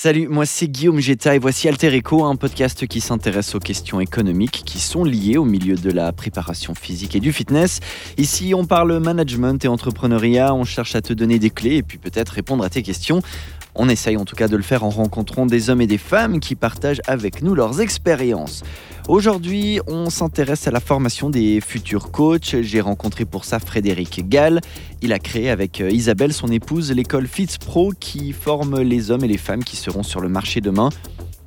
Salut, moi c'est Guillaume Geta et voici Alter Echo, un podcast qui s'intéresse aux questions économiques qui sont liées au milieu de la préparation physique et du fitness. Ici, on parle management et entrepreneuriat, on cherche à te donner des clés et puis peut-être répondre à tes questions. On essaye en tout cas de le faire en rencontrant des hommes et des femmes qui partagent avec nous leurs expériences. Aujourd'hui, on s'intéresse à la formation des futurs coachs. J'ai rencontré pour ça Frédéric Gall. Il a créé avec euh, Isabelle, son épouse, l'école FitzPro qui forme les hommes et les femmes qui seront sur le marché demain.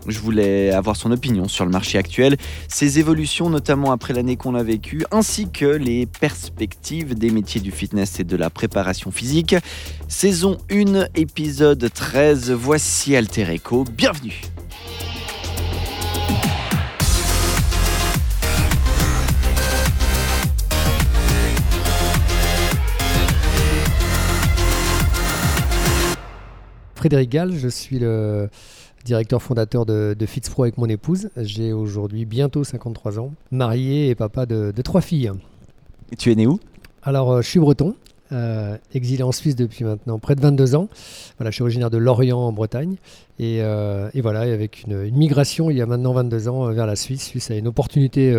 Je voulais avoir son opinion sur le marché actuel, ses évolutions notamment après l'année qu'on a vécue, ainsi que les perspectives des métiers du fitness et de la préparation physique. Saison 1, épisode 13, voici Alter Echo, bienvenue Frédéric Gall, je suis le directeur fondateur de, de FitzPro avec mon épouse. J'ai aujourd'hui bientôt 53 ans, marié et papa de, trois filles. Et tu es né où? Alors, euh, je suis breton, euh, exilé en Suisse depuis maintenant près de 22 ans. Voilà, je suis originaire de Lorient en Bretagne. Et, euh, voilà, avec une, migration il y a maintenant 22 ans vers la Suisse, Suisse a une opportunité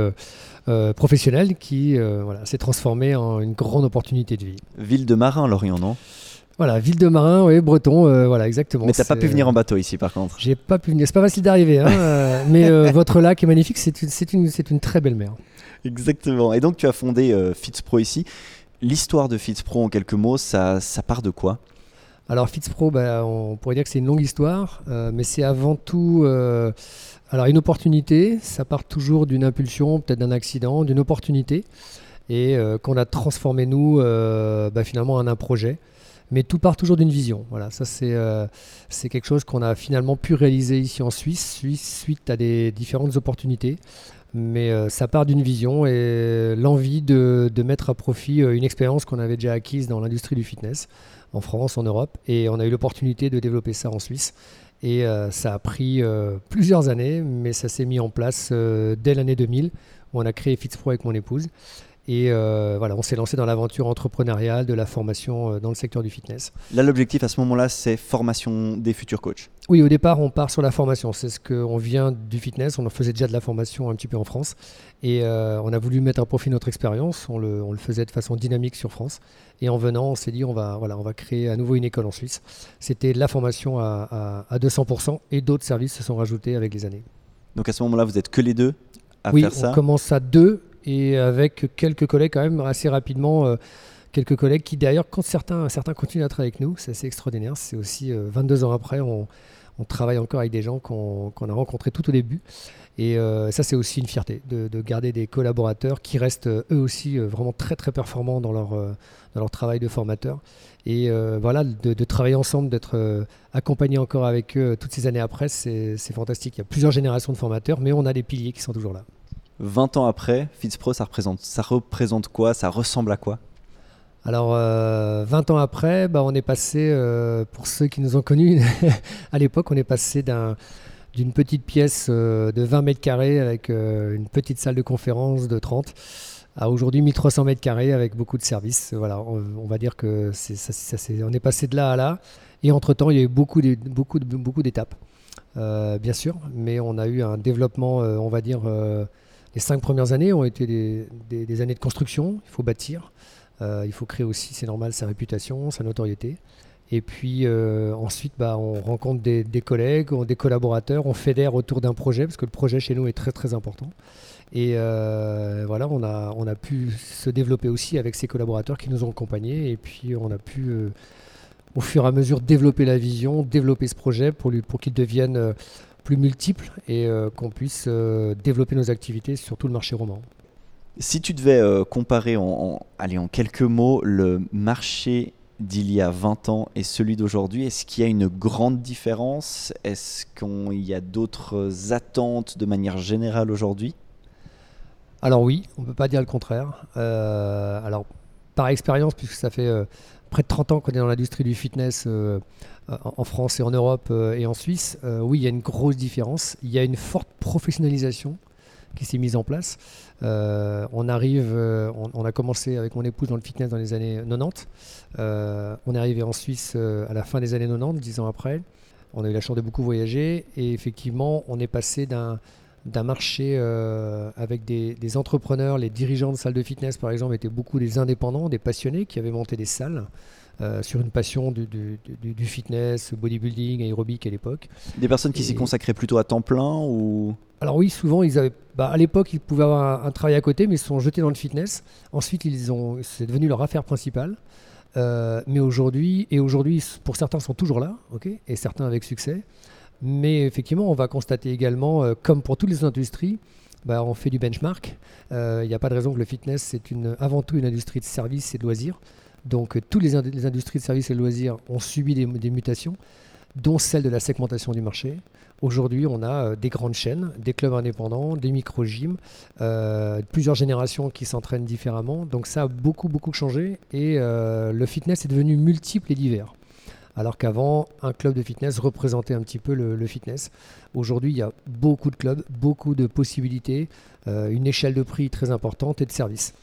professionnelle qui s'est transformée en une grande opportunité de vie. Ville de Marin, Lorient, non? Voilà, ville de Marin, oui, breton, euh, voilà, exactement. Mais t'as pas pu venir en bateau ici, par contre. J'ai pas pu venir. C'est pas facile d'arriver, hein, euh, mais euh, votre lac est magnifique. C'est une, une, une, très belle mer. Exactement. Et donc, tu as fondé FitzPro ici. L'histoire de FitzPro, en quelques mots, ça, ça part de quoi? Alors, FitzPro, bah, on pourrait dire que c'est une longue histoire, mais c'est avant tout. alors, une opportunité, ça part toujours d'une impulsion, peut-être d'un accident, d'une opportunité, et qu'on a transformé, nous, bah, finalement, en un projet mais tout part toujours d'une vision. Voilà, ça c'est euh, c'est quelque chose qu'on a finalement pu réaliser ici en Suisse, suite à des différentes opportunités. Mais euh, ça part d'une vision et l'envie de, de, mettre à profit euh, une expérience qu'on avait déjà acquise dans l'industrie du fitness en France, en Europe, et on a eu l'opportunité de développer ça en Suisse. Et ça a pris plusieurs années, mais ça s'est mis en place dès l'année 2000, où on a créé FitzPro avec mon épouse. Et euh, voilà, on s'est lancé dans l'aventure entrepreneuriale de la formation euh, dans le secteur du fitness. Là, l'objectif à ce moment-là, c'est formation des futurs coachs. Oui, au départ, on part sur la formation. C'est ce qu'on vient du fitness. On en faisait déjà de la formation un petit peu en France. Et euh, on a voulu mettre à profit notre expérience. On le, on le, faisait de façon dynamique sur France. Et en venant, on s'est dit, on va, voilà, on va créer à nouveau une école en Suisse. C'était la formation à, à, à 200% et d'autres services se sont rajoutés avec les années. Donc à ce moment-là, vous êtes que les deux à faire ça Oui, on commence à deux et avec quelques collègues quand même assez rapidement. Euh, quelques collègues qui d'ailleurs, quand certains, certains continuent à travailler avec nous, c'est assez extraordinaire. C'est aussi 22 euh, ans après, on, travaille encore avec des gens qu'on a rencontrés tout au début. Et euh, ça, c'est aussi une fierté de, garder des collaborateurs qui restent eux aussi vraiment très très performants dans leur, dans leur travail de formateur. Et voilà, de, de, travailler ensemble, d'être accompagné encore avec eux toutes ces années après, c'est fantastique. Il y a plusieurs générations de formateurs, mais on a des piliers qui sont toujours là. 20 ans après, FitzPro, ça représente, ça représente quoi? Ça ressemble à quoi? Alors, 20 euh, ans après, bah, on est passé, euh, pour ceux qui nous ont connus à l'époque, on est passé d'une petite pièce euh, de 20 mètres carrés avec une petite salle de conférence de 30 à aujourd'hui 1300 mètres carrés avec beaucoup de services. Voilà, on, va dire que est passé de là à là. Et entre-temps, il y a eu beaucoup, beaucoup, beaucoup d'étapes, bien sûr, mais on a eu un développement, on va dire les cinq premières années ont été des, années de construction. Il faut bâtir. Euh, il faut créer aussi, c'est normal, sa réputation, sa notoriété. Et puis euh, ensuite, bah, on rencontre des, collègues, des collaborateurs, on fédère autour d'un projet, parce que le projet chez nous est très très important. Et euh, voilà, on a, pu se développer aussi avec ces collaborateurs qui nous ont accompagnés. Et puis on a pu, au fur et à mesure, développer la vision, développer ce projet pour, pour qu'il devienne plus multiples et euh, qu'on puisse euh, développer nos activités sur tout le marché roman. Si tu devais euh, comparer en, allez, en quelques mots le marché d'il y a 20 ans et celui d'aujourd'hui, est-ce qu'il y a une grande différence? Est-ce qu'il y a d'autres attentes de manière générale aujourd'hui? Alors oui, on ne peut pas dire le contraire. alors par expérience, puisque ça fait près de 30 ans qu'on est dans l'industrie du fitness euh, en France et en Europe euh, et en Suisse, euh, oui, il y a une grosse différence. Il y a une forte professionnalisation qui s'est mise en place. on arrive, on, a commencé avec mon épouse dans le fitness dans les années 90. on est arrivé en Suisse à la fin des années 90, dix ans après. On a eu la chance de beaucoup voyager et effectivement, on est passé d'un d'un marché euh, avec des, entrepreneurs, les dirigeants de salles de fitness par exemple étaient beaucoup des indépendants, des passionnés qui avaient monté des salles euh, sur une passion du, du, fitness, bodybuilding, aérobic à l'époque. Des personnes qui s'y consacraient plutôt à temps plein ou? Alors oui, souvent ils avaient, bah, à l'époque ils pouvaient avoir un, travail à côté, mais ils se sont jetés dans le fitness. Ensuite ils ont, c'est devenu leur affaire principale. Euh, mais aujourd'hui, et aujourd'hui pour certains sont toujours là, ok, et certains avec succès. Mais effectivement, on va constater également, euh, comme pour toutes les industries, bah, on fait du benchmark. Il euh, n'y a pas de raison que le fitness, c'est avant tout une industrie de services et de loisirs. Donc, euh, toutes les, industries de services et de loisirs ont subi des, mutations, dont celle de la segmentation du marché. Aujourd'hui, on a des grandes chaînes, des clubs indépendants, des micro-gyms, plusieurs générations qui s'entraînent différemment. Donc, ça a beaucoup, beaucoup changé et le fitness est devenu multiple et divers alors qu'avant, un club de fitness représentait un petit peu le, fitness. Aujourd'hui, il y a beaucoup de clubs, beaucoup de possibilités, euh, une échelle de prix très importante et de services.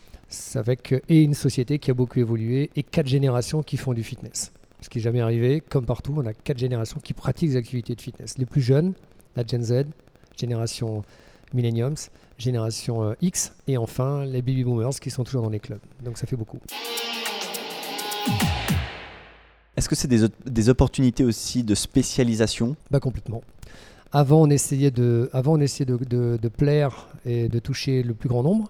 Avec, et une société qui a beaucoup évolué et quatre générations qui font du fitness. Ce qui n'est jamais arrivé, comme partout, on a quatre générations qui pratiquent des activités de fitness. Les plus jeunes, la Gen Z, génération Millenniums, génération euh, X, et enfin les baby boomers qui sont toujours dans les clubs. Donc ça fait beaucoup. Est-ce que c'est des, opportunités aussi de spécialisation? Bah, Complètement. Avant, on essayait, de, plaire et de toucher le plus grand nombre.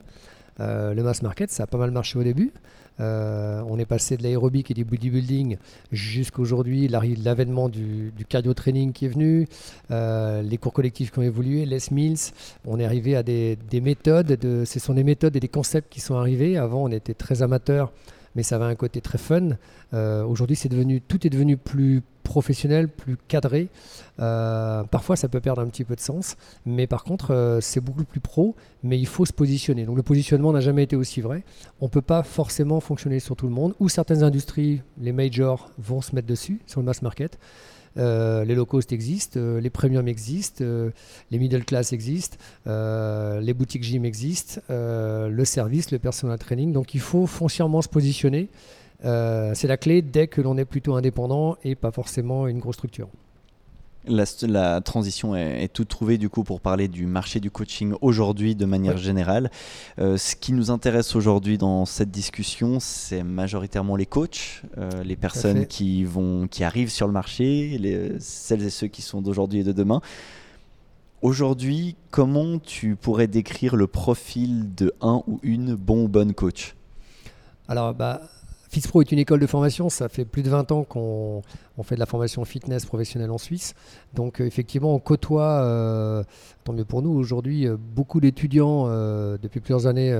Euh, le mass market, ça a pas mal marché au début. Euh, on est passé de l'aérobic et du bodybuilding jusqu'à aujourd'hui, l'avènement du, cardio training qui est venu, euh, les cours collectifs qui ont évolué, les mills. On est arrivé à des, des méthodes, de, ce sont des méthodes et des concepts qui sont arrivés. Avant, on était très amateurs mais ça avait un côté très fun. Euh, aujourd'hui, tout est devenu plus professionnel, plus cadré. Euh, parfois, ça peut perdre un petit peu de sens, mais par contre, euh, c'est beaucoup plus pro, mais il faut se positionner. Donc le positionnement n'a jamais été aussi vrai. On ne peut pas forcément fonctionner sur tout le monde, ou certaines industries, les majors, vont se mettre dessus, sur le mass market. Euh, les low cost existent, euh, les premiums existent, euh, les middle class existent, les boutiques gym existent, le service, le personal training. Donc il faut foncièrement se positionner. c'est la clé dès que l'on est plutôt indépendant et pas forcément une grosse structure. La, transition est, toute trouvée du coup pour parler du marché du coaching aujourd'hui de manière générale. Euh, ce qui nous intéresse aujourd'hui dans cette discussion, c'est majoritairement les coachs, euh, les personnes qui, vont, qui arrivent sur le marché, les, celles et ceux qui sont d'aujourd'hui et de demain. Aujourd'hui, comment tu pourrais décrire le profil de un ou une bon ou bonne coach? Alors, bah, FITSPRO est une école de formation, ça fait plus de 20 ans qu'on fait de la formation fitness professionnelle en Suisse. Donc euh, effectivement, on côtoie, euh, tant mieux pour nous aujourd'hui, euh, beaucoup d'étudiants depuis plusieurs années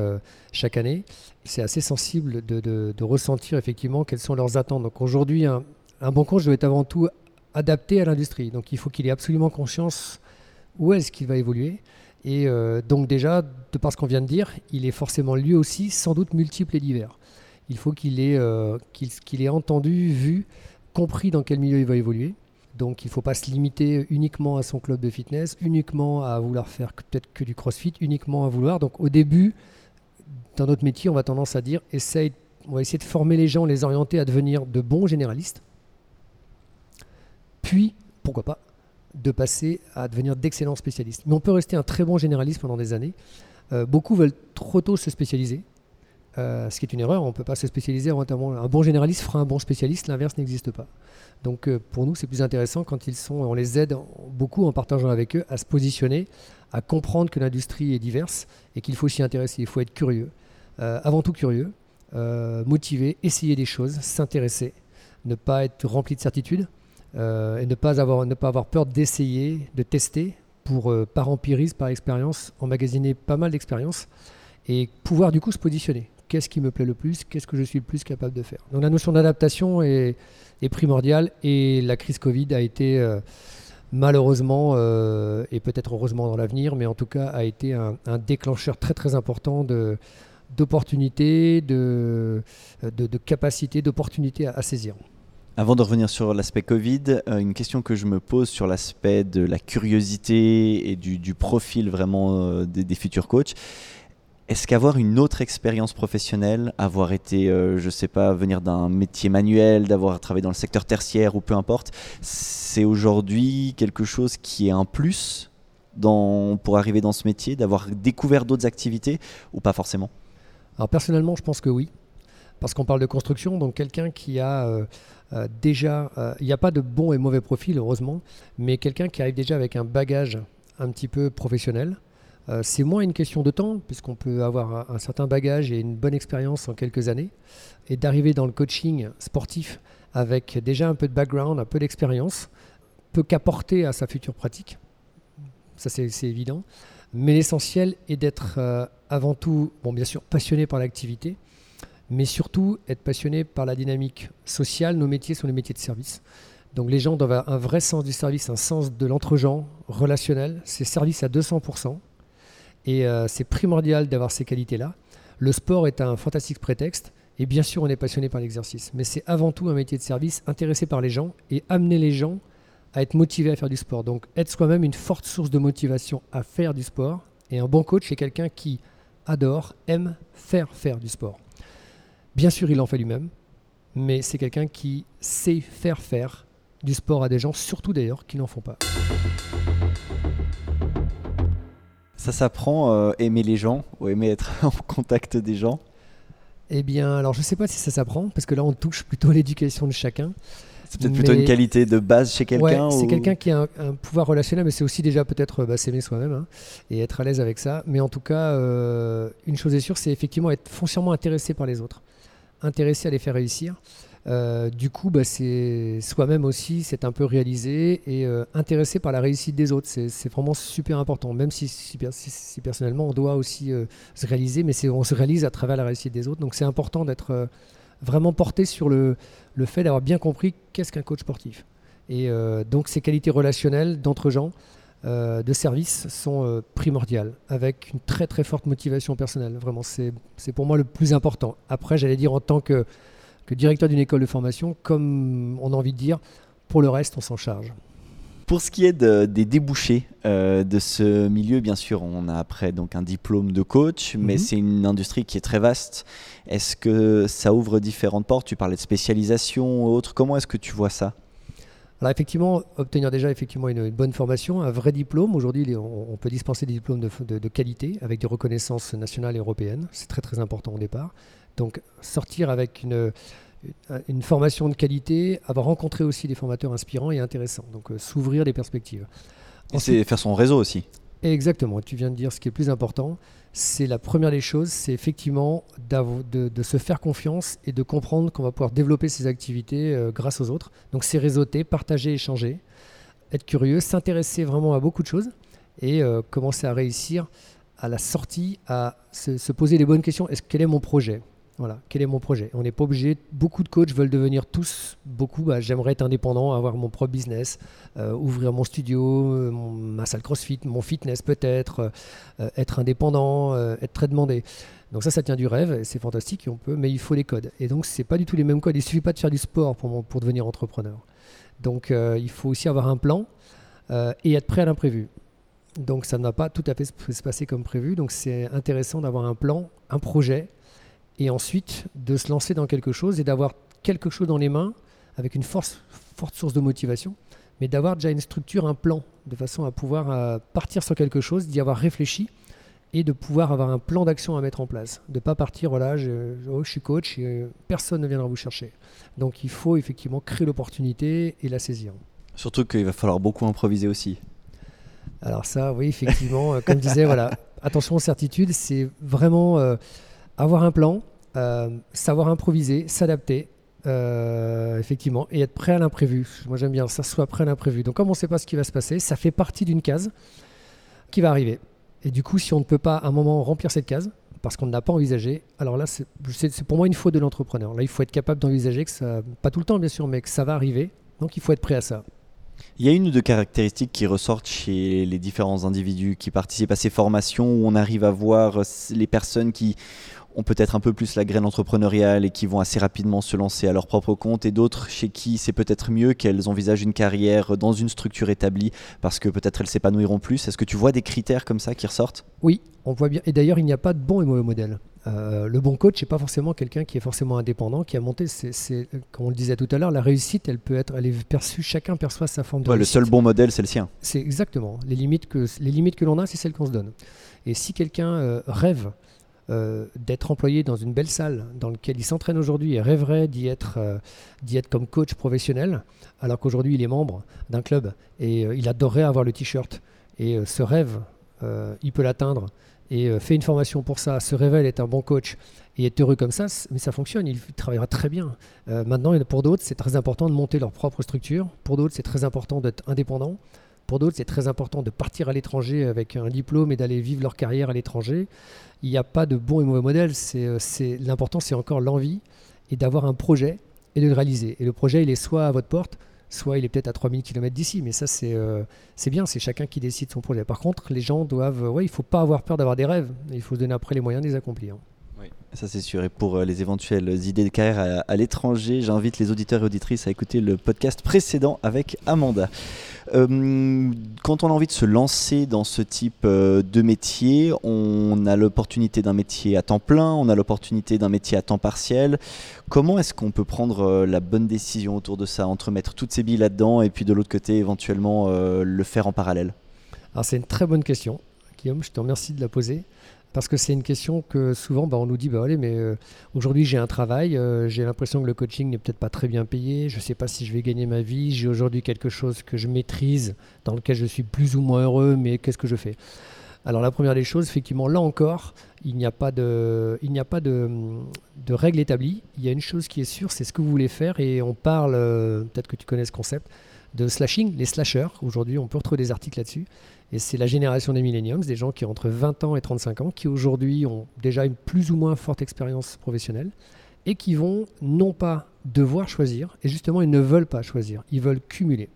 chaque année. C'est assez sensible de, ressentir effectivement quelles sont leurs attentes. Donc aujourd'hui, un, bon coach doit être avant tout adapté à l'industrie. Donc il faut qu'il ait absolument conscience où est-ce qu'il va évoluer. Et donc déjà, de par ce qu'on vient de dire, il est forcément lui aussi sans doute multiple et divers il faut qu'il ait, euh, qu'il, ait entendu, vu, compris dans quel milieu il va évoluer. Donc il ne faut pas se limiter uniquement à son club de fitness, uniquement à vouloir faire peut-être que du crossfit, uniquement à vouloir. Donc au début, dans notre métier, on va tendance à dire, essaye, on va essayer de former les gens, les orienter à devenir de bons généralistes. Puis, pourquoi pas, de passer à devenir d'excellents spécialistes. Mais on peut rester un très bon généraliste pendant des années. Euh, beaucoup veulent trop tôt se spécialiser. Euh, ce qui est une erreur, on ne peut pas se spécialiser entièrement. Un bon généraliste fera un bon spécialiste, l'inverse n'existe pas. Donc euh, pour nous, c'est plus intéressant quand ils sont, on les aide beaucoup en partageant avec eux à se positionner, à comprendre que l'industrie est diverse et qu'il faut s'y intéresser, il faut être curieux. Euh, avant tout curieux, motivé, essayer des choses, s'intéresser, ne pas être rempli de certitudes et ne pas avoir, ne pas avoir peur d'essayer, de tester pour, par empirisme, par expérience, emmagasiner pas mal d'expériences et pouvoir du coup se positionner qu'est-ce qui me plaît le plus, qu'est-ce que je suis le plus capable de faire. Donc la notion d'adaptation est, primordiale et la crise Covid a été euh, malheureusement euh, et peut-être heureusement dans l'avenir, mais en tout cas a été un, déclencheur très très important d'opportunités, de, capacités, d'opportunités à, saisir. Avant de revenir sur l'aspect Covid, euh, une question que je me pose sur l'aspect de la curiosité et du, profil vraiment des futurs coachs. Est-ce qu'avoir une autre expérience professionnelle, avoir été, je je sais pas, venir d'un métier manuel, d'avoir travaillé dans le secteur tertiaire ou peu importe, c'est aujourd'hui quelque chose qui est un plus pour arriver dans ce métier, d'avoir découvert d'autres activités ou pas forcément? Alors personnellement, je pense que oui parce qu'on parle de construction, donc quelqu'un qui a euh, euh, déjà, euh, il n'y a pas de bon et mauvais profil heureusement, mais quelqu'un qui arrive déjà avec un bagage un petit peu professionnel. C'est moins une question de temps, puisqu'on peut avoir un, certain bagage et une bonne expérience en quelques années, et d'arriver dans le coaching sportif avec déjà un peu de background, un peu d'expérience, peut qu'apporter à sa future pratique. Ça c'est évident. Mais l'essentiel est d'être avant tout, bon bien sûr, passionné par l'activité, mais surtout être passionné par la dynamique sociale. Nos métiers sont les métiers de service. Donc les gens doivent avoir un vrai sens du service, un sens de l'entre-gens relationnel. C'est service à 200%. Et euh, c'est primordial d'avoir ces qualités-là. Le sport est un fantastique prétexte. Et bien sûr, on est passionné par l'exercice. Mais c'est avant tout un métier de service intéressé par les gens et amener les gens à être motivés à faire du sport. Donc être soi-même une forte source de motivation à faire du sport. Et un bon coach, c'est quelqu'un qui adore, aime faire faire du sport. Bien sûr, il en fait lui-même, mais c'est quelqu'un qui sait faire faire du sport à des gens, surtout d'ailleurs, qui n'en font pas. Ça s'apprend, euh, aimer les gens ou aimer être en contact des gens Eh bien, alors je ne sais pas si ça s'apprend, parce que là on touche plutôt à l'éducation de chacun. C'est peut-être plutôt une qualité de base chez quelqu'un C'est quelqu'un qui a un, pouvoir relationnel, mais c'est aussi déjà peut-être bah, s'aimer soi-même hein, et être à l'aise avec ça. Mais en tout cas, euh, une chose est sûre, c'est effectivement être foncièrement intéressé par les autres intéressé à les faire réussir. Euh, du coup, bah, c'est soi-même aussi, c'est un peu réalisé et euh, intéressé par la réussite des autres. C'est vraiment super important, même si, si, personnellement on doit aussi euh, se réaliser, mais on se réalise à travers la réussite des autres. Donc c'est important d'être vraiment porté sur le, le fait d'avoir bien compris qu'est-ce qu'un coach sportif. Et donc ces qualités relationnelles d'entre gens, de service sont primordiales, avec une très très forte motivation personnelle. Vraiment, c'est pour moi le plus important. Après, j'allais dire en tant que, que directeur d'une école de formation, comme on a envie de dire, pour le reste, on s'en charge. Pour ce qui est des débouchés euh, de ce milieu, bien sûr, on a après donc un diplôme de coach, mais mhm. c'est une industrie qui est très vaste. Est-ce que ça ouvre différentes portes? Tu parlais de spécialisation ou autre. Comment est-ce que tu vois ça? Alors effectivement, obtenir déjà effectivement une, bonne formation, un vrai diplôme. Aujourd'hui, on, peut dispenser des diplômes de, qualité avec des reconnaissances nationales et européennes. C'est très très important au départ. Donc sortir avec une, une formation de qualité, avoir rencontré aussi des formateurs inspirants et intéressants. Donc euh, s'ouvrir des perspectives. Et c'est faire son réseau aussi. Exactement, tu viens de dire ce qui est le plus important. C'est la première des choses, c'est effectivement de, de, se faire confiance et de comprendre qu'on va pouvoir développer ses activités euh, grâce aux autres. Donc c'est réseauter, partager, échanger, être curieux, s'intéresser vraiment à beaucoup de choses et euh, commencer à réussir à la sortie à se, se poser les bonnes questions. Est-ce quel est mon projet? Voilà, quel est mon projet? On n'est pas obligé, beaucoup de coachs veulent devenir tous, beaucoup, bah, j'aimerais être indépendant, avoir mon propre business, euh, ouvrir mon studio, euh, ma salle CrossFit, mon fitness peut-être, euh, être indépendant, être très demandé. Donc ça, ça tient du rêve, c'est fantastique, on peut, mais il faut les codes. Et donc, ce n'est pas du tout les mêmes codes. Il ne suffit pas de faire du sport pour, pour devenir entrepreneur. Donc, il faut aussi avoir un plan et être prêt à l'imprévu. Donc, ça ne va pas tout à fait se passer comme prévu. Donc, c'est intéressant d'avoir un plan, un projet, et ensuite de se lancer dans quelque chose et d'avoir quelque chose dans les mains avec une force, forte source de motivation, mais d'avoir déjà une structure, un plan, de façon à pouvoir euh, partir sur quelque chose, d'y avoir réfléchi et de pouvoir avoir un plan d'action à mettre en place. De ne pas partir, voilà, je, oh, je suis coach, et, euh, personne ne viendra vous chercher. Donc il faut effectivement créer l'opportunité et la saisir. Surtout qu'il va falloir beaucoup improviser aussi. Alors ça, oui, effectivement, euh, comme disait, voilà, attention aux certitudes, c'est vraiment avoir un plan, euh, savoir improviser, s'adapter, euh, effectivement, et être prêt à l'imprévu. Moi j'aime bien ça, soit prêt à l'imprévu. Donc comme on ne sait pas ce qui va se passer, ça fait partie d'une case qui va arriver. Et du coup, si on ne peut pas à un moment remplir cette case, parce qu'on ne l'a pas envisagé, alors là, c'est pour moi une faute de l'entrepreneur. Là, il faut être capable d'envisager que ça, pas tout le temps bien sûr, mais que ça va arriver. Donc il faut être prêt à ça. Il y a une ou deux caractéristiques qui ressortent chez les différents individus qui participent à ces formations où on arrive à voir les personnes qui ont peut-être un peu plus la graine entrepreneuriale et qui vont assez rapidement se lancer à leur propre compte, et d'autres chez qui c'est peut-être mieux qu'elles envisagent une carrière dans une structure établie parce que peut-être elles s'épanouiront plus. Est-ce que tu vois des critères comme ça qui ressortent? Oui, on voit bien. Et d'ailleurs, il n'y a pas de bon et mauvais modèle. Euh, le bon coach n'est pas forcément quelqu'un qui est forcément indépendant, qui a monté. C'est, comme on le disait tout à l'heure, la réussite, elle peut être, elle est perçue. Chacun perçoit sa forme de Le seul bon modèle, c'est le sien. C'est exactement les limites que les limites que l'on a, c'est celles qu'on se donne. Et si quelqu'un euh, rêve euh, d'être employé dans une belle salle dans laquelle il s'entraîne aujourd'hui et rêverait d'y être, d'y être comme coach professionnel, alors qu'aujourd'hui il est membre d'un club et il adorerait avoir le t-shirt et ce rêve, il peut l'atteindre et euh, fait une formation pour ça, se révèle être un bon coach et est heureux comme ça, mais ça fonctionne, il travaillera très bien. Euh, maintenant, pour d'autres, c'est très important de monter leur propre structure. Pour d'autres, c'est très important d'être indépendant. Pour d'autres, c'est très important de partir à l'étranger avec un diplôme et d'aller vivre leur carrière à l'étranger. Il n'y a pas de bon et mauvais modèle. Euh, c'est, l'important, c'est encore l'envie et d'avoir un projet et de le réaliser. Et le projet, il est soit à votre porte, soit il est peut-être à 3000 km d'ici, mais ça euh, c'est bien, c'est chacun qui décide son projet. Par contre, les gens doivent, ouais, il ne faut pas avoir peur d'avoir des rêves, il faut se donner après les moyens de les accomplir. Ça c'est sûr. Et pour euh, les éventuelles idées de carrière à, l'étranger, j'invite les auditeurs et auditrices à écouter le podcast précédent avec Amanda. Euh, quand on a envie de se lancer dans ce type euh, de métier, on a l'opportunité d'un métier à temps plein, on a l'opportunité d'un métier à temps partiel. Comment est-ce qu'on peut prendre la bonne décision autour de ça, entre mettre toutes ses billes là-dedans et puis de l'autre côté éventuellement le faire en parallèle? C'est une très bonne question, Guillaume, je te remercie de la poser. Parce que c'est une question que souvent bah, on nous dit bah, allez, mais euh, aujourd'hui j'ai un travail, euh, j'ai l'impression que le coaching n'est peut-être pas très bien payé, je ne sais pas si je vais gagner ma vie, j'ai aujourd'hui quelque chose que je maîtrise, dans lequel je suis plus ou moins heureux, mais qu'est-ce que je fais? Alors la première des choses, effectivement, là encore, il n'y a pas de, règle établie. Il y a une chose qui est sûre, c'est ce que vous voulez faire, et on parle, euh, peut-être que tu connais ce concept, de slashing, les slashers. Aujourd'hui, on peut retrouver des articles là-dessus. Et c'est la génération des millenniums, des gens qui ont entre 20 ans et 35 ans, qui aujourd'hui ont déjà une plus ou moins forte expérience professionnelle et qui vont non pas devoir choisir, et justement ils ne veulent pas choisir, ils veulent cumuler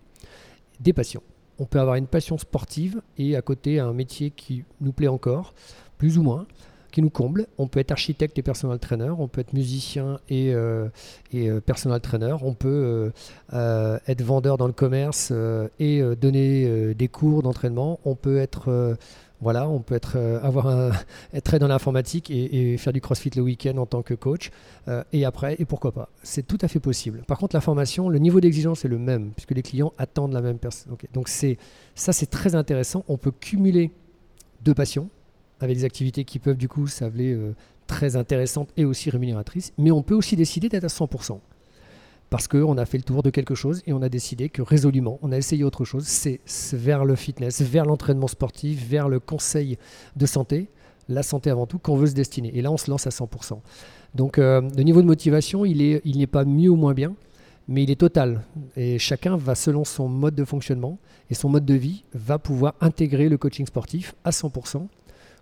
des passions. On peut avoir une passion sportive et à côté un métier qui nous plaît encore, plus ou moins, qui nous comble. On peut être architecte et personal trainer, on peut être musicien et, euh, et euh, personal trainer, on peut euh, être vendeur dans le commerce et donner des cours d'entraînement, on peut être voilà, on peut être, avoir un, être dans l'informatique et, faire du crossfit le week-end en tant que coach. et après, et pourquoi pas C'est tout à fait possible. Par contre, la formation, le niveau d'exigence est le même, puisque les clients attendent la même personne. Donc c'est, ça, c'est très intéressant. On peut cumuler deux passions, avec des activités qui peuvent du coup s'avérer euh, très intéressantes et aussi rémunératrices, mais on peut aussi décider d'être à 100%. Parce qu'on a fait le tour de quelque chose et on a décidé que résolument, on a essayé autre chose, c'est vers le fitness, vers l'entraînement sportif, vers le conseil de santé, la santé avant tout, qu'on veut se destiner. Et là, on se lance à 100%. Donc euh, le niveau de motivation, il n'est pas mieux ou moins bien, mais il est total. Et chacun va, selon son mode de fonctionnement et son mode de vie, va pouvoir intégrer le coaching sportif à 100%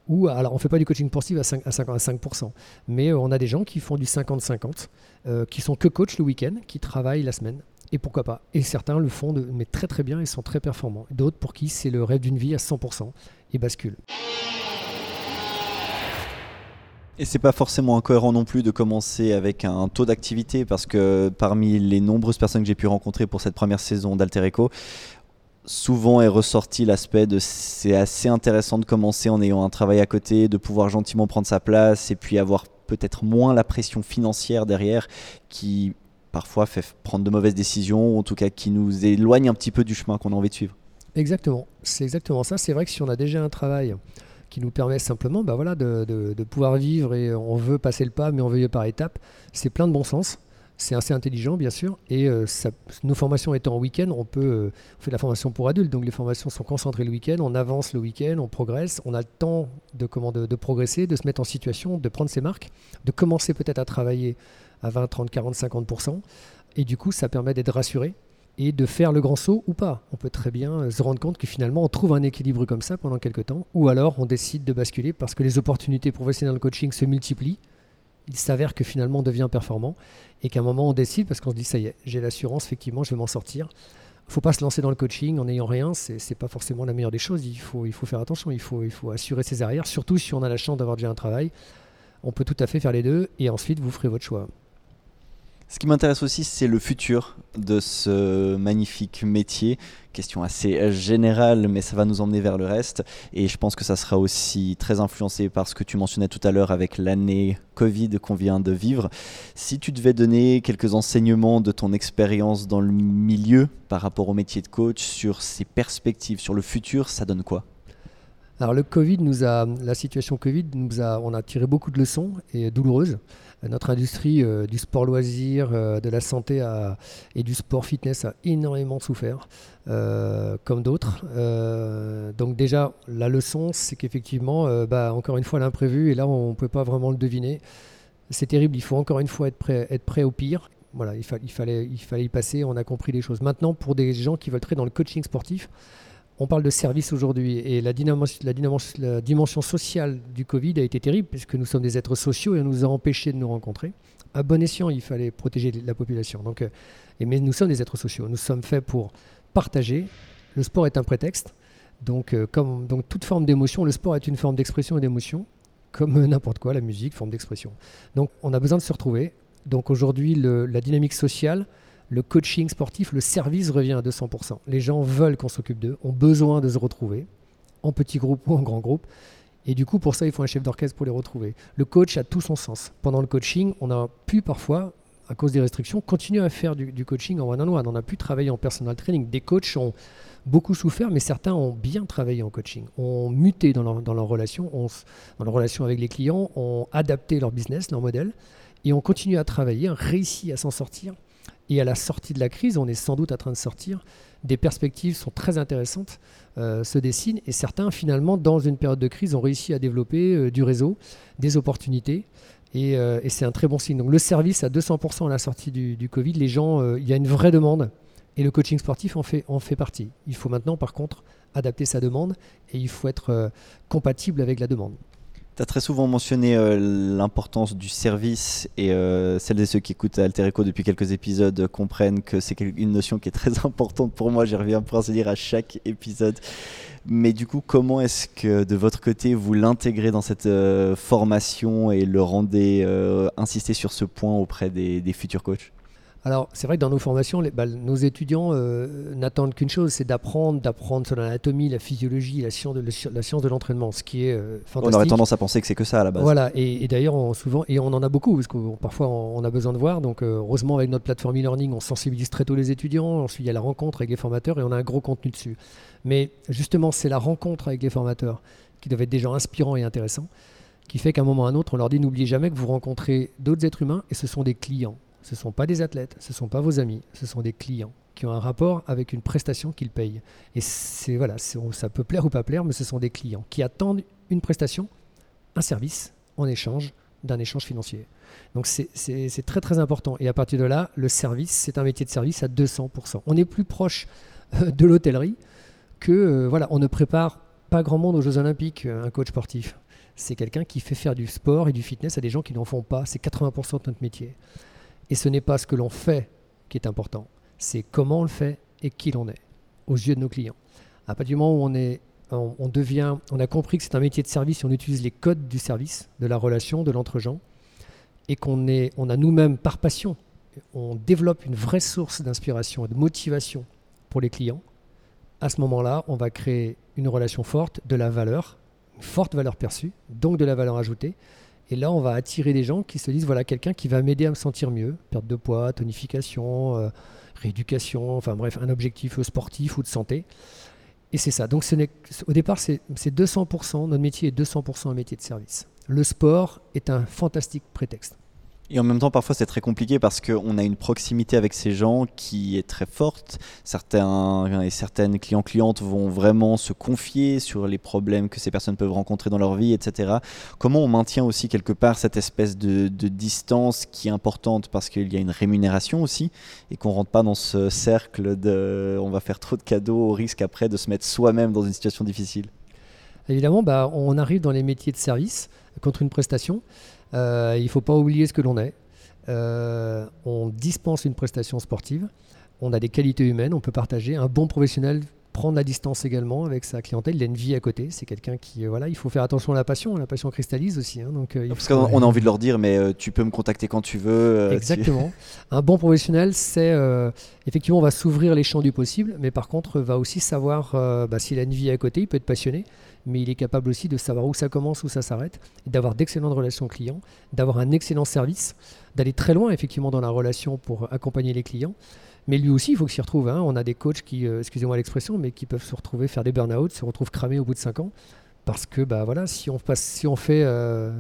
ou alors on ne fait pas du coaching sportif à 5%, à 5%, mais euh, on a des gens qui font du 50-50, euh, qui sont que coach le week-end, qui travaillent la semaine. Et pourquoi pas Et certains le font mais très très bien et sont très performants. D'autres pour qui c'est le rêve d'une vie à 100% et basculent. Et c'est pas forcément incohérent non plus de commencer avec un taux d'activité parce que parmi les nombreuses personnes que j'ai pu rencontrer pour cette première saison d'Alter Echo, souvent est ressorti l'aspect de c'est assez intéressant de commencer en ayant un travail à côté, de pouvoir gentiment prendre sa place et puis avoir peut-être moins la pression financière derrière qui parfois fait prendre de mauvaises décisions, ou en tout cas qui nous éloigne un petit peu du chemin qu'on a envie de suivre. Exactement, c'est exactement ça. C'est vrai que si on a déjà un travail qui nous permet simplement bah voilà, de, de, pouvoir vivre et on veut passer le pas, mais on veut y aller par étapes, c'est plein de bon sens. C'est assez intelligent, bien sûr. Et euh, nos formations étant en week-end, on peut euh, on fait de la formation pour adultes. Donc les formations sont concentrées le week-end, on avance le week-end, on progresse, on a le temps de, progresser, de se mettre en situation, de prendre ses marques, de commencer peut-être à travailler à 20, 30, 40, 50%. Et du coup, ça permet d'être rassuré et de faire le grand saut ou pas. On peut très bien euh, se rendre compte que finalement on trouve un équilibre comme ça pendant quelques temps, ou alors on décide de basculer parce que les opportunités professionnelles de coaching se multiplient il s'avère que finalement on devient performant et qu'à un moment on décide parce qu'on se dit ça y est, j'ai l'assurance, effectivement, je vais m'en sortir. Il faut pas se lancer dans le coaching en n'ayant rien, c'est n'est pas forcément la meilleure des choses. Il faut, il faut faire attention, il faut, il faut assurer ses arrières, surtout si on a la chance d'avoir déjà un travail. on peut tout à fait faire les deux et ensuite vous ferez votre choix. Ce qui m'intéresse aussi, c'est le futur de ce magnifique métier. Question assez générale, mais ça va nous emmener vers le reste. Et je pense que ça sera aussi très influencé par ce que tu mentionnais tout à l'heure avec l'année Covid qu'on vient de vivre. Si tu devais donner quelques enseignements de ton expérience dans le milieu par rapport au métier de coach sur ses perspectives, sur le futur, ça donne quoi? Alors le Covid nous a, la situation Covid nous a, on a tiré beaucoup de leçons et douloureuses. Notre industrie euh, du sport loisir, euh, de la santé et du sport fitness a énormément souffert, euh, comme d'autres. donc déjà, la leçon, c'est qu'effectivement, bah, encore une fois, l'imprévu, et là, on ne peut pas vraiment le deviner. C'est terrible, il faut encore une fois être prêt, au pire. Voilà, il, fallait, y passer, on a compris les choses. Maintenant, pour des gens qui veulent traiter dans le coaching sportif, on parle de service aujourd'hui et la, dimension sociale du Covid a été terrible puisque nous sommes des êtres sociaux et on nous a empêchés de nous rencontrer. À bon escient, il fallait protéger la population. Donc, euh, mais nous sommes des êtres sociaux. Nous sommes faits pour partager. Le sport est un prétexte. Donc, euh, comme donc toute forme d'émotion, le sport est une forme d'expression et d'émotion, comme n'importe quoi, la musique, forme d'expression. Donc, on a besoin de se retrouver. Donc, aujourd'hui, la dynamique sociale, le coaching sportif, le service revient à 200%. Les gens veulent qu'on s'occupe d'eux, ont besoin de se retrouver, en petits groupes ou en grands groupes. Et du coup, pour ça, il faut un chef d'orchestre pour les retrouver. Le coach a tout son sens. Pendant le coaching, on a pu parfois, à cause des restrictions, continuer à faire du, coaching en one-on-one. On a pu travailler en personal training. Des coachs ont beaucoup souffert, mais certains ont bien travaillé en coaching, ont muté dans leur, relation, dans leur relation avec les clients, ont adapté leur business, leur modèle, et ont continué à travailler, réussi à s'en sortir et à la sortie de la crise, on est sans doute en train de sortir. Des perspectives sont très intéressantes, euh, se dessinent, et certains, finalement, dans une période de crise, ont réussi à développer euh, du réseau, des opportunités, euh, et, c'est un très bon signe. Donc le service à 200% à la sortie du, Covid, les gens, il y a une vraie demande, et le coaching sportif en fait, en fait partie. Il faut maintenant, par contre, adapter sa demande, et il faut être compatible avec la demande. As très souvent mentionné euh, l'importance du service et euh, celles et ceux qui écoutent Alter Echo depuis quelques épisodes comprennent que c'est une notion qui est très importante pour moi. J'y reviens pour ainsi dire à chaque épisode. Mais du coup, comment est-ce que de votre côté vous l'intégrez dans cette euh, formation et le rendez, insister sur ce point auprès des futurs coachs? Alors, c'est vrai que dans nos formations, bah, nos étudiants euh, n'attendent qu'une chose, c'est d'apprendre, d'apprendre sur l'anatomie, la physiologie, la science de, l'entraînement, ce qui est fantastique. On aurait tendance à penser que c'est que ça à la base. Voilà, et, d'ailleurs, souvent, et on en a beaucoup, parce que parfois on a besoin de voir. Donc, euh, heureusement, avec notre plateforme e-learning, on sensibilise très tôt les étudiants. Ensuite, il y a la rencontre avec les formateurs et on a un gros contenu dessus. Mais justement, c'est la rencontre avec les formateurs qui doit être des gens inspirants et intéressants, qui fait qu'à un moment ou à un autre, on leur dit n'oubliez jamais que vous rencontrez d'autres êtres humains et ce sont des clients. Ce ne sont pas des athlètes, ce ne sont pas vos amis, ce sont des clients qui ont un rapport avec une prestation qu'ils payent. Et c'est voilà, ça peut plaire ou pas plaire, mais ce sont des clients qui attendent une prestation, un service en échange d'un échange financier. Donc c'est très très important. Et à partir de là, le service, c'est un métier de service à 200%. On est plus proche euh, de l'hôtellerie que euh, voilà, on ne prépare pas grand monde aux Jeux Olympiques, euh, un coach sportif. C'est quelqu'un qui fait faire du sport et du fitness à des gens qui n'en font pas. C'est 80% de notre métier. Et ce n'est pas ce que l'on fait qui est important, c'est comment on le fait et qui l'on est aux yeux de nos clients. À partir du moment où on est on, devient, on a compris que c'est un métier de service, on utilise les codes du service, de la relation, de l'entre-gens, et qu'on est, on a nous-mêmes par passion, on développe une vraie source d'inspiration et de motivation pour les clients. À ce moment-là, on va créer une relation forte, de la valeur, une forte valeur perçue, donc de la valeur ajoutée, et là, on va attirer des gens qui se disent voilà, quelqu'un qui va m'aider à me sentir mieux, perte de poids, tonification, euh, rééducation, enfin bref, un objectif sportif ou de santé. Et c'est ça. Donc, ce au départ, c'est 200%, notre métier est 200% un métier de service. Le sport est un fantastique prétexte. Et en même temps, parfois, c'est très compliqué parce qu'on a une proximité avec ces gens qui est très forte. Certains et certaines clients-clientes vont vraiment se confier sur les problèmes que ces personnes peuvent rencontrer dans leur vie, etc. Comment on maintient aussi quelque part cette espèce de, distance qui est importante parce qu'il y a une rémunération aussi et qu'on rentre pas dans ce cercle de on va faire trop de cadeaux au risque après de se mettre soi-même dans une situation difficile? Évidemment, bah, on arrive dans les métiers de service contre une prestation. Euh, il ne faut pas oublier ce que l'on est. Euh, on dispense une prestation sportive. On a des qualités humaines. On peut partager. Un bon professionnel prendre la distance également avec sa clientèle. Il a une vie à côté. C'est quelqu'un qui, euh, voilà, il faut faire attention à la passion. La passion cristallise aussi. Hein, donc, euh, Parce qu'on a envie de leur dire, mais tu peux me contacter quand tu veux. Exactement. Un bon professionnel, c'est effectivement, on va s'ouvrir les champs du possible, mais par contre, va aussi savoir bah, s'il a une vie à côté. Il peut être passionné, mais il est capable aussi de savoir où ça commence, où ça s'arrête, d'avoir d'excellentes relations clients, d'avoir un excellent service, d'aller très loin effectivement dans la relation pour accompagner les clients. Mais lui aussi, il faut qu'il s'y retrouve. Hein. On a des coachs qui, euh, excusez-moi l'expression, mais qui peuvent se retrouver faire des burn-out, se retrouvent cramés au bout de 5 ans. Parce que bah, voilà, si, on fait 7 euh,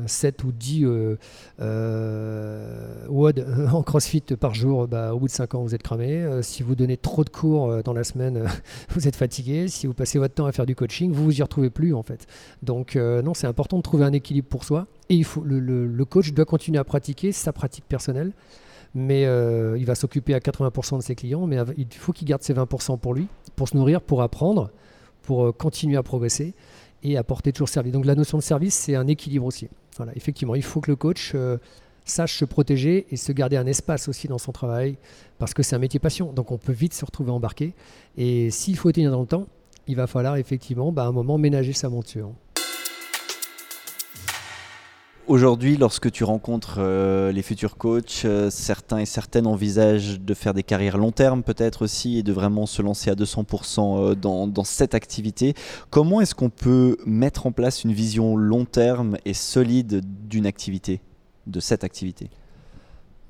ou 10 euh, euh WOD en CrossFit par jour, bah, au bout de 5 ans, vous êtes cramé. si vous donnez trop de cours dans la semaine, vous êtes fatigué. Si vous passez votre temps à faire du coaching, vous vous y retrouvez plus en fait. Donc non, c'est important de trouver un équilibre pour soi. Et il faut, le, coach doit continuer à pratiquer sa pratique personnelle mais euh, il va s'occuper à 80% de ses clients, mais il faut qu'il garde ses 20% pour lui, pour se nourrir, pour apprendre, pour euh, continuer à progresser et apporter toujours service. Donc la notion de service, c'est un équilibre aussi. Voilà, effectivement, il faut que le coach euh, sache se protéger et se garder un espace aussi dans son travail, parce que c'est un métier passion, donc on peut vite se retrouver embarqué. Et s'il faut tenir dans le temps, il va falloir effectivement bah, à un moment ménager sa monture. Aujourd'hui, lorsque tu rencontres euh, les futurs coachs, euh, certains et certaines envisagent de faire des carrières long terme peut-être aussi et de vraiment se lancer à 200% euh, dans, dans, cette activité. Comment est-ce qu'on peut mettre en place une vision long terme et solide d'une activité, de cette activité?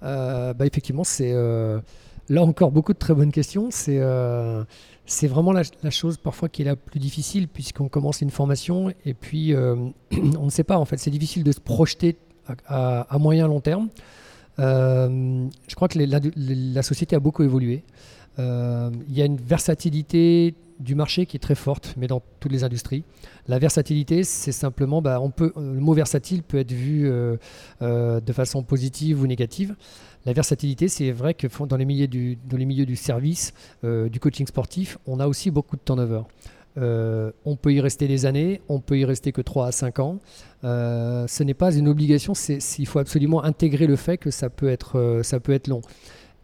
Bah Effectivement, c'est là encore beaucoup de très bonnes questions. C'est c'est vraiment la, chose parfois qui est la plus difficile puisqu'on commence une formation et puis euh, on ne sait pas en fait. C'est difficile de se projeter à, moyen long terme. Euh, je crois que la, société a beaucoup évolué. Euh, il y a une versatilité du marché qui est très forte, mais dans toutes les industries. La versatilité, c'est simplement, bah, peut, le mot versatile peut être vu de façon positive ou négative. La versatilité, c'est vrai que dans les milieux du, service, euh, du coaching sportif, on a aussi beaucoup de turnover. Euh, on peut y rester des années, on peut y rester que 3 à 5 ans. Euh, ce n'est pas une obligation, il faut absolument intégrer le fait que ça peut être long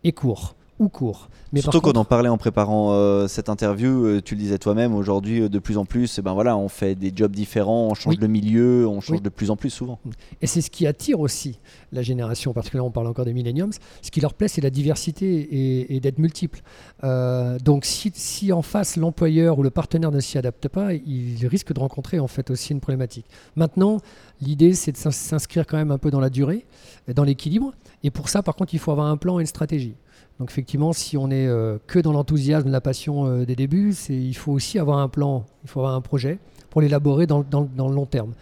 et court ou court. Mais Surtout qu'on en parlait en préparant euh, cette interview, euh, tu le disais toi-même, aujourd'hui euh, de plus en plus, eh ben voilà, on fait des jobs différents, on change de milieu, on change de plus en plus souvent. Et c'est ce qui attire aussi la génération, particulièrement on parle encore des millenniums, ce qui leur plaît c'est la diversité et, d'être multiple. donc si, si, en face l'employeur ou le partenaire ne s'y adapte pas, il risque de rencontrer en fait aussi une problématique. Maintenant, l'idée c'est de s'inscrire quand même un peu dans la durée, dans l'équilibre, et pour ça par contre il faut avoir un plan et une stratégie. Donc effectivement, si on est euh, que dans l'enthousiasme, la passion euh, des débuts, il faut aussi avoir un plan, il faut avoir un projet pour l'élaborer dans, le long terme.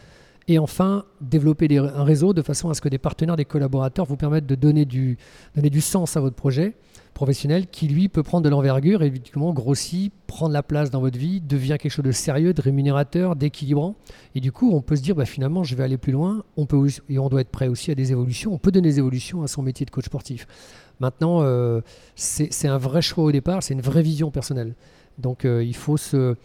Et enfin, développer un réseau de façon à ce que des partenaires, des collaborateurs vous permettent de donner du, donner du sens à votre projet professionnel qui, lui, peut prendre de l'envergure et évidemment grossit, prendre la place dans votre vie, devient quelque chose de sérieux, de rémunérateur, d'équilibrant. Et du coup, on peut se dire, bah, finalement, je vais aller plus loin. On peut, et on doit être prêt aussi à des évolutions. On peut donner des évolutions à son métier de coach sportif. Maintenant, euh, c'est un vrai choix au départ, c'est une vraie vision personnelle. Donc euh, il faut se,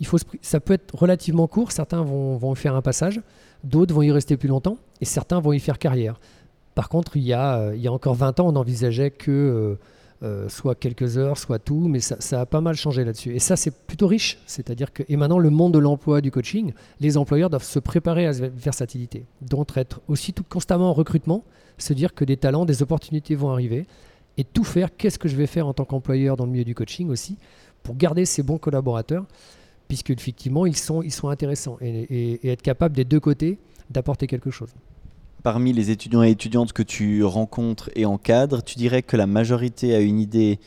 il faut ça peut être relativement court, certains vont, vont faire un passage, d'autres vont y rester plus longtemps, et certains vont y faire carrière. Par contre, il y a, euh, il y a encore 20 ans, on envisageait que soit quelques heures, soit tout, mais ça, a pas mal changé là-dessus. Et ça, c'est plutôt riche. C'est-à-dire que, et maintenant, le monde de l'emploi, du coaching, les employeurs doivent se préparer à cette versatilité, donc être aussi tout constamment en recrutement, se dire que des talents, des opportunités vont arriver et tout faire. Qu'est-ce que je vais faire en tant qu'employeur dans le milieu du coaching aussi pour garder ces bons collaborateurs, puisque effectivement ils sont, ils sont intéressants et, être capable des deux côtés d'apporter quelque chose. Parmi les étudiants et étudiantes que tu rencontres et encadres, tu dirais que la majorité a une idée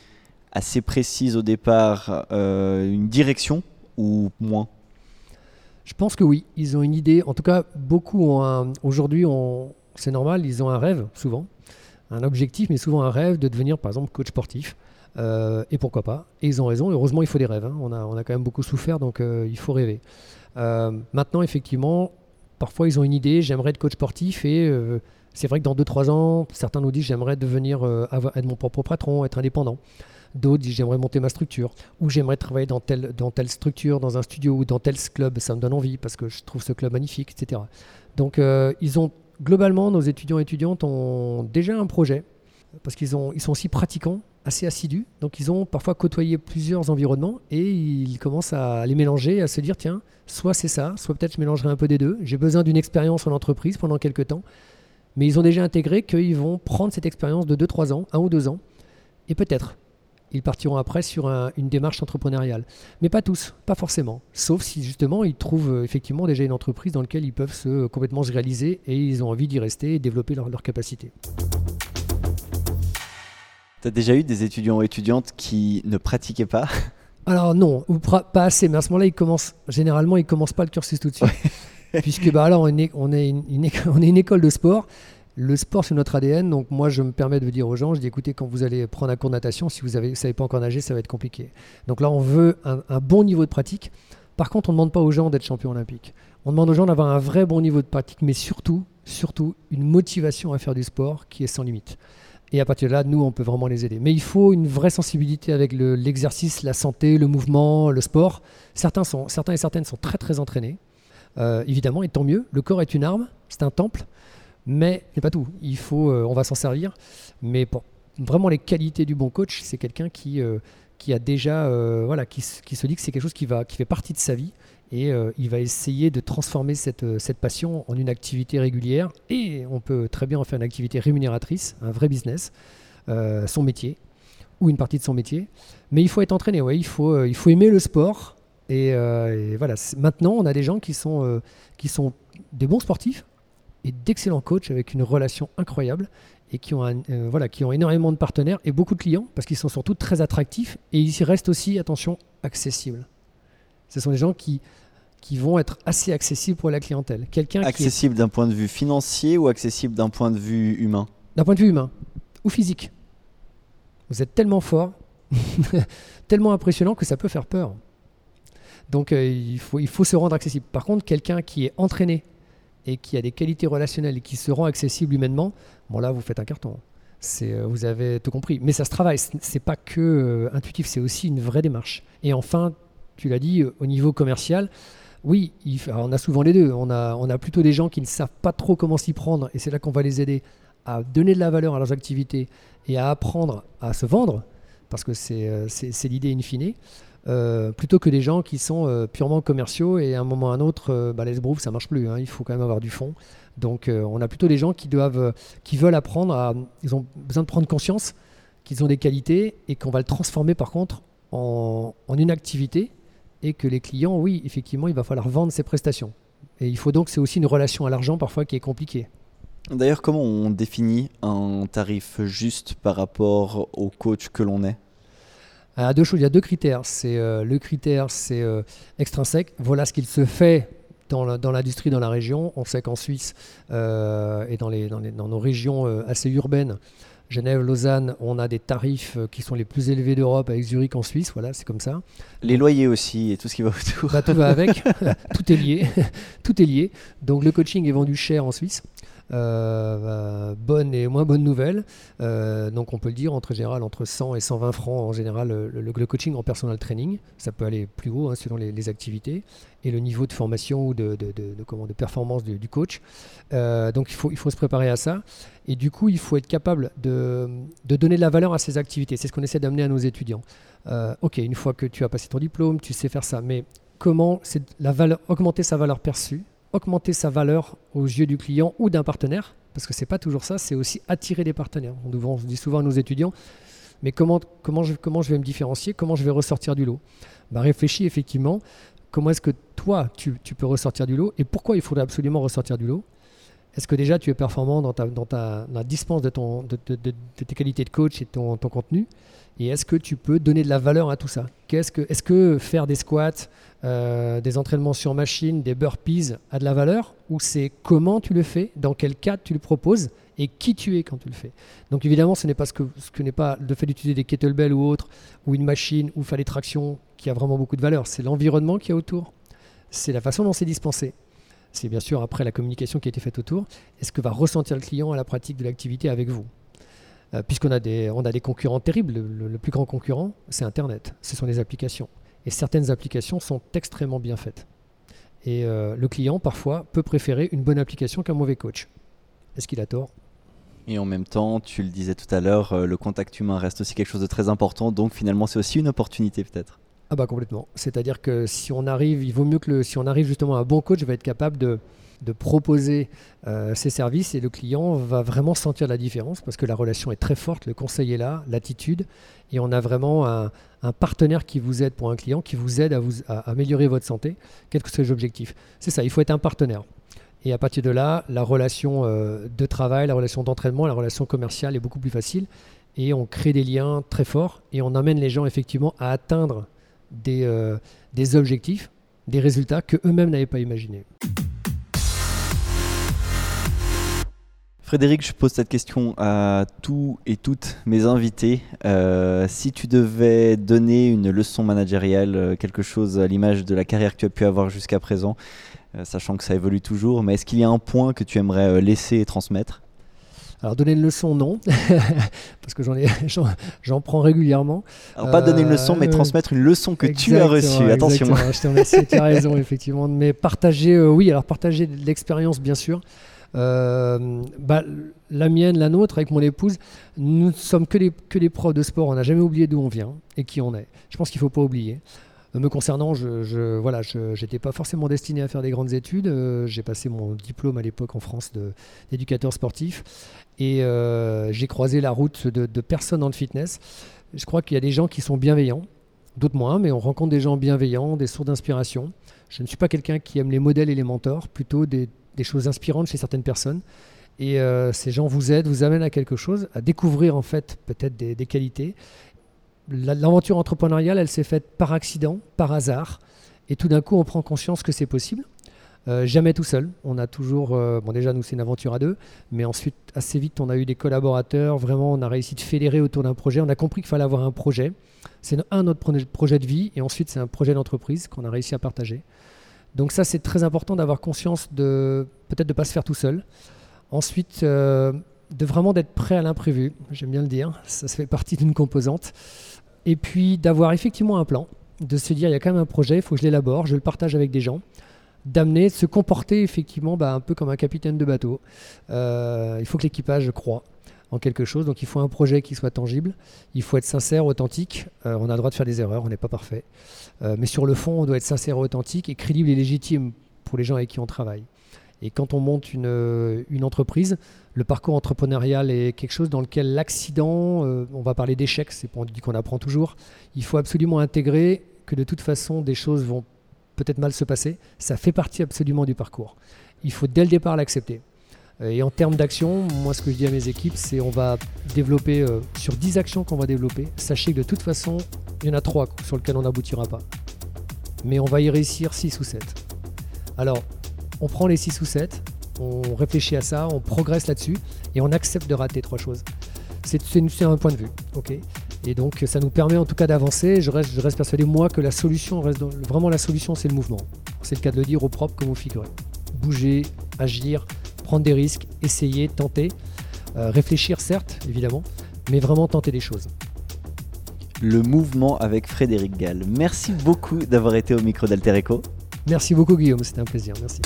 assez précise au départ, euh, une direction ou moins? Je pense que oui, ils ont une idée. En tout cas, beaucoup ont aujourd'hui c'est normal, ils ont un rêve, souvent, un objectif, mais souvent un rêve de devenir, par exemple, coach sportif. Euh, et pourquoi pas? Et ils ont raison. Heureusement, il faut des rêves. Hein. On, a, on, a, quand même beaucoup souffert, donc euh, il faut rêver. Maintenant, effectivement, parfois, ils ont une idée j'aimerais être coach sportif. Et c'est vrai que dans 2-3 ans, certains nous disent j'aimerais devenir être mon propre patron, être indépendant. D'autres disent j'aimerais monter ma structure. Ou j'aimerais travailler dans telle, structure, dans un studio ou dans tel club. Ça me donne envie parce que je trouve ce club magnifique, etc. Donc, ils ont globalement, nos étudiants et étudiantes ont déjà un projet, parce qu'ils ils sont aussi pratiquants, assez assidus, donc ils ont parfois côtoyé plusieurs environnements et ils commencent à les mélanger, à se dire tiens, soit c'est ça, soit peut-être je mélangerai un peu des deux. J'ai besoin d'une expérience en entreprise pendant quelques temps, mais ils ont déjà intégré qu'ils vont prendre cette expérience de 2-3 ans, 1 ou 2 ans, et peut-être ils partiront après sur une démarche entrepreneuriale. Mais pas tous, pas forcément. Sauf si justement ils trouvent euh, effectivement déjà une entreprise dans laquelle ils peuvent se complètement se réaliser et ils ont envie d'y rester et développer leurs leur capacités. Tu as déjà eu des étudiants ou étudiantes qui ne pratiquaient pas? Alors non, ou pas assez, mais à ce moment-là, ils commencent, généralement, ils ne commencent pas le cursus tout de suite. Puisque bah, alors, on est, on, est une, on est une école de sport le sport, c'est notre ADN. Donc, moi, je me permets de dire aux gens je dis écoutez, quand vous allez prendre un cours de natation, si vous ne savez pas encore nager, ça va être compliqué. Donc là, on veut un, bon niveau de pratique. Par contre, on ne demande pas aux gens d'être champions olympiques. On demande aux gens d'avoir un vrai bon niveau de pratique, mais surtout, surtout, une motivation à faire du sport qui est sans limite. Et à partir de là, nous, on peut vraiment les aider. Mais il faut une vraie sensibilité avec l'exercice, la santé, le mouvement, le sport. Certains, sont, certains et certaines sont très, très entraînés. Euh, évidemment, et tant mieux. Le corps est une arme, c'est un temple. Mais n'est pas tout. Il faut, euh, on va s'en servir. Mais pour vraiment les qualités du bon coach, c'est quelqu'un qui, euh, qui a déjà, voilà, qui, qui, se dit que c'est quelque chose qui, va, qui fait partie de sa vie. Et il va essayer de transformer cette, cette passion en une activité régulière. Et on peut très bien en faire une activité rémunératrice, un vrai business, son métier, ou une partie de son métier. Mais il faut être entraîné, ouais, il, faut, aimer le sport. Et, voilà, maintenant, on a des gens qui sont, des bons sportifs, et d'excellents coachs avec une relation incroyable et qui ont, euh, qui ont énormément de partenaires et beaucoup de clients parce qu'ils sont surtout très attractifs et ils restent aussi, attention, accessibles. Ce sont des gens qui, qui vont être assez accessibles pour la clientèle. Quelqu'un accessible d'un point de vue financier ou accessible d'un point de vue humain? D'un point de vue humain ou physique. Vous êtes tellement fort, tellement impressionnant que ça peut faire peur. Donc euh, il, faut, il faut se rendre accessible. Par contre, quelqu'un qui est entraîné et qui a des qualités relationnelles et qui se rend accessible humainement, bon là vous faites un carton. C'est, euh, vous avez tout compris. Mais ça se travaille. C'est pas que euh, intuitif, c'est aussi une vraie démarche. Et enfin, tu l'as dit, euh, au niveau commercial, oui, on a souvent les deux. On a, on a plutôt des gens qui ne savent pas trop comment s'y prendre, et c'est là qu'on va les aider à donner de la valeur à leurs activités et à apprendre à se vendre, parce que c'est, c'est l'idée in fine. Euh, plutôt que des gens qui sont euh, purement commerciaux et à un moment ou à un autre, euh, bah, les sbroufs, ça marche plus. Hein. il faut quand même avoir du fond. Donc on a plutôt des gens qui, doivent, qui veulent apprendre, à, ils ont besoin de prendre conscience qu'ils ont des qualités et qu'on va le transformer par contre en, en, une activité et que les clients, oui, effectivement, il va falloir vendre ces prestations. Et il faut donc, c'est aussi une relation à l'argent parfois qui est compliquée. D'ailleurs, comment on définit un tarif juste par rapport au coach que l'on est? À deux choses, il y a deux critères. C'est euh, le critère, c'est euh, extrinsèque. Voilà ce qu'il se fait dans l'industrie, dans, la région. On sait qu'en Suisse euh, et dans, les, dans, nos régions assez urbaines, Genève, Lausanne, on a des tarifs qui sont les plus élevés d'Europe avec Zurich en Suisse. Voilà, c'est comme ça. Les loyers aussi et tout ce qui va autour. Bah, tout va avec. tout est lié. tout est lié. Donc le coaching est vendu cher en Suisse. Euh, bonne et moins bonne nouvelle. Euh, donc on peut le dire entre général entre 100 et 120 francs en général le, coaching en personal training. Ça peut aller plus haut hein, selon les, activités et le niveau de formation ou de, de, comment, de performance du, coach. Euh, donc il faut, il faut se préparer à ça. Et du coup, il faut être capable de, donner de la valeur à ces activités. C'est ce qu'on essaie d'amener à nos étudiants. ok, une fois que tu as passé ton diplôme, tu sais faire ça, mais comment la valeur, augmenter sa valeur perçue augmenter sa valeur aux yeux du client ou d'un partenaire, parce que c'est pas toujours ça, c'est aussi attirer des partenaires. On, dit souvent à nos étudiants, mais comment, comment, je, comment je vais me différencier, comment je vais ressortir du lot? Bah, Réfléchis effectivement, comment est-ce que toi, tu, tu, peux ressortir du lot et pourquoi il faudrait absolument ressortir du lot? Est-ce que déjà tu es performant dans, ta, dans, ta, la dispense de, ton, de, de, tes qualités de coach et ton, ton contenu? Et est-ce que tu peux donner de la valeur à tout ça? Est-ce que, est que faire des squats, euh, des entraînements sur machine, des burpees a de la valeur ou c'est comment tu le fais, dans quel cadre tu le proposes et qui tu es quand tu le fais. Donc évidemment, ce n'est pas ce que, ce n'est pas le fait d'utiliser des kettlebells ou autre, ou une machine, ou faire des tractions qui a vraiment beaucoup de valeur. C'est l'environnement qui est autour. C'est la façon dont c'est dispensé. C'est bien sûr après la communication qui a été faite autour. est ce que va ressentir le client à la pratique de l'activité avec vous? Euh, puisqu'on a des, a des concurrents terribles. le plus grand concurrent, c'est Internet. Ce sont les applications. Et certaines applications sont extrêmement bien faites. Et euh, le client, parfois, peut préférer une bonne application qu'un mauvais coach. Est-ce qu'il a tort? Et en même temps, tu le disais tout à l'heure, euh, le contact humain reste aussi quelque chose de très important. Donc finalement, c'est aussi une opportunité peut-être. Ah bah complètement. C'est-à-dire que si on arrive, il vaut mieux que le, si on arrive justement à un bon coach, va être capable de, de proposer euh, ses services et le client va vraiment sentir la différence parce que la relation est très forte, le conseil est là, l'attitude et on a vraiment un, partenaire qui vous aide pour un client, qui vous aide à, vous, améliorer votre santé, quels que soient les objectifs. C'est ça, il faut être un partenaire. Et à partir de là, la relation euh, de travail, la relation d'entraînement, la relation commerciale est beaucoup plus facile. Et on crée des liens très forts et on amène les gens effectivement à atteindre des, euh, des objectifs, des résultats que eux-mêmes n'avaient pas imaginés. Frédéric, je pose cette question à tous et toutes mes invités. Euh, si tu devais donner une leçon managériale, quelque chose à l'image de la carrière que tu as pu avoir jusqu'à présent, euh, sachant que ça évolue toujours. Mais est-ce qu'il y a un point que tu aimerais euh, laisser et transmettre? Alors donner une leçon, non, parce que j'en ai, j'en, prends régulièrement. Alors pas donner une leçon, mais euh, transmettre une leçon que tu as reçue. Attention. Je te remercie, tu as raison effectivement. Mais partager, oui, alors partager l'expérience bien sûr. Bah, la mienne, la nôtre, avec mon épouse, nous ne sommes que des, que des profs de sport. On n'a jamais oublié d'où on vient et qui on est. Je pense qu'il ne faut pas oublier. Me concernant, je, voilà, je n'étais pas forcément destiné à faire des grandes études. Euh, j'ai passé mon diplôme à l'époque en France d'éducateur sportif et euh, j'ai croisé la route de, personnes dans le fitness. Je crois qu'il y a des gens qui sont bienveillants, d'autres moins, mais on rencontre des gens bienveillants, des sources d'inspiration. Je ne suis pas quelqu'un qui aime les modèles et les mentors, plutôt des, choses inspirantes chez certaines personnes. Et euh, ces gens vous aident, vous amènent à quelque chose, à découvrir en fait peut-être des, des qualités l'aventure entrepreneuriale, elle s'est faite par accident, par hasard. Et tout d'un coup, on prend conscience que c'est possible. Euh, jamais tout seul. On a toujours, euh, bon déjà nous c'est une aventure à deux, mais ensuite assez vite on a eu des collaborateurs. Vraiment, on a réussi de fédérer autour d'un projet. On a compris qu'il fallait avoir un projet. C'est un autre projet de vie, et ensuite c'est un projet d'entreprise qu'on a réussi à partager. Donc ça c'est très important d'avoir conscience de peut-être de pas se faire tout seul. Ensuite, euh, de vraiment d'être prêt à l'imprévu. J'aime bien le dire. Ça, ça fait partie d'une composante et puis d'avoir effectivement un plan, de se dire il y a quand même un projet, il faut que je l'élabore, je le partage avec des gens, d'amener, se comporter effectivement bah, un peu comme un capitaine de bateau. Euh, il faut que l'équipage croit en quelque chose, donc il faut un projet qui soit tangible, il faut être sincère, authentique, euh, on a le droit de faire des erreurs, on n'est pas parfait, euh, mais sur le fond on doit être sincère, authentique et crédible et légitime pour les gens avec qui on travaille. Et quand on monte une, une entreprise, le parcours entrepreneurial est quelque chose dans lequel l'accident, euh, on va parler d'échecs, c'est dit qu'on apprend toujours, il faut absolument intégrer que de toute façon des choses vont peut-être mal se passer, ça fait partie absolument du parcours. Il faut dès le départ l'accepter. Euh, et en termes d'action, moi ce que je dis à mes équipes, c'est on va développer, euh, sur 10 actions qu'on va développer, sachez que de toute façon, il y en a 3 sur lesquelles on n'aboutira pas. Mais on va y réussir 6 ou 7. Alors, on prend les 6 ou 7, on réfléchit à ça, on progresse là-dessus et on accepte de rater trois choses. C'est un point de vue, Et donc ça nous permet en tout cas d'avancer. Je reste, persuadé moi que la solution vraiment la solution, c'est le mouvement. C'est le cas de le dire au propre comme au figuré. Bouger, agir, prendre des risques, essayer, tenter, euh, réfléchir certes évidemment, mais vraiment tenter des choses. Le mouvement avec Frédéric Gall. Merci beaucoup d'avoir été au micro d'Alter Echo. Merci beaucoup Guillaume, c'était un plaisir. Merci.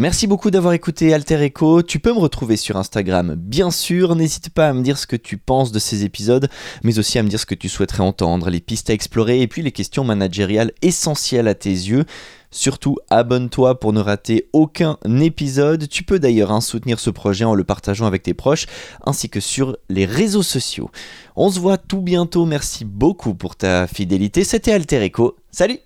Merci beaucoup d'avoir écouté Alter Echo. Tu peux me retrouver sur Instagram, bien sûr. N'hésite pas à me dire ce que tu penses de ces épisodes, mais aussi à me dire ce que tu souhaiterais entendre, les pistes à explorer et puis les questions managériales essentielles à tes yeux. Surtout, abonne-toi pour ne rater aucun épisode. Tu peux d'ailleurs hein, soutenir ce projet en le partageant avec tes proches, ainsi que sur les réseaux sociaux. On se voit tout bientôt. Merci beaucoup pour ta fidélité. C'était Alter Echo. Salut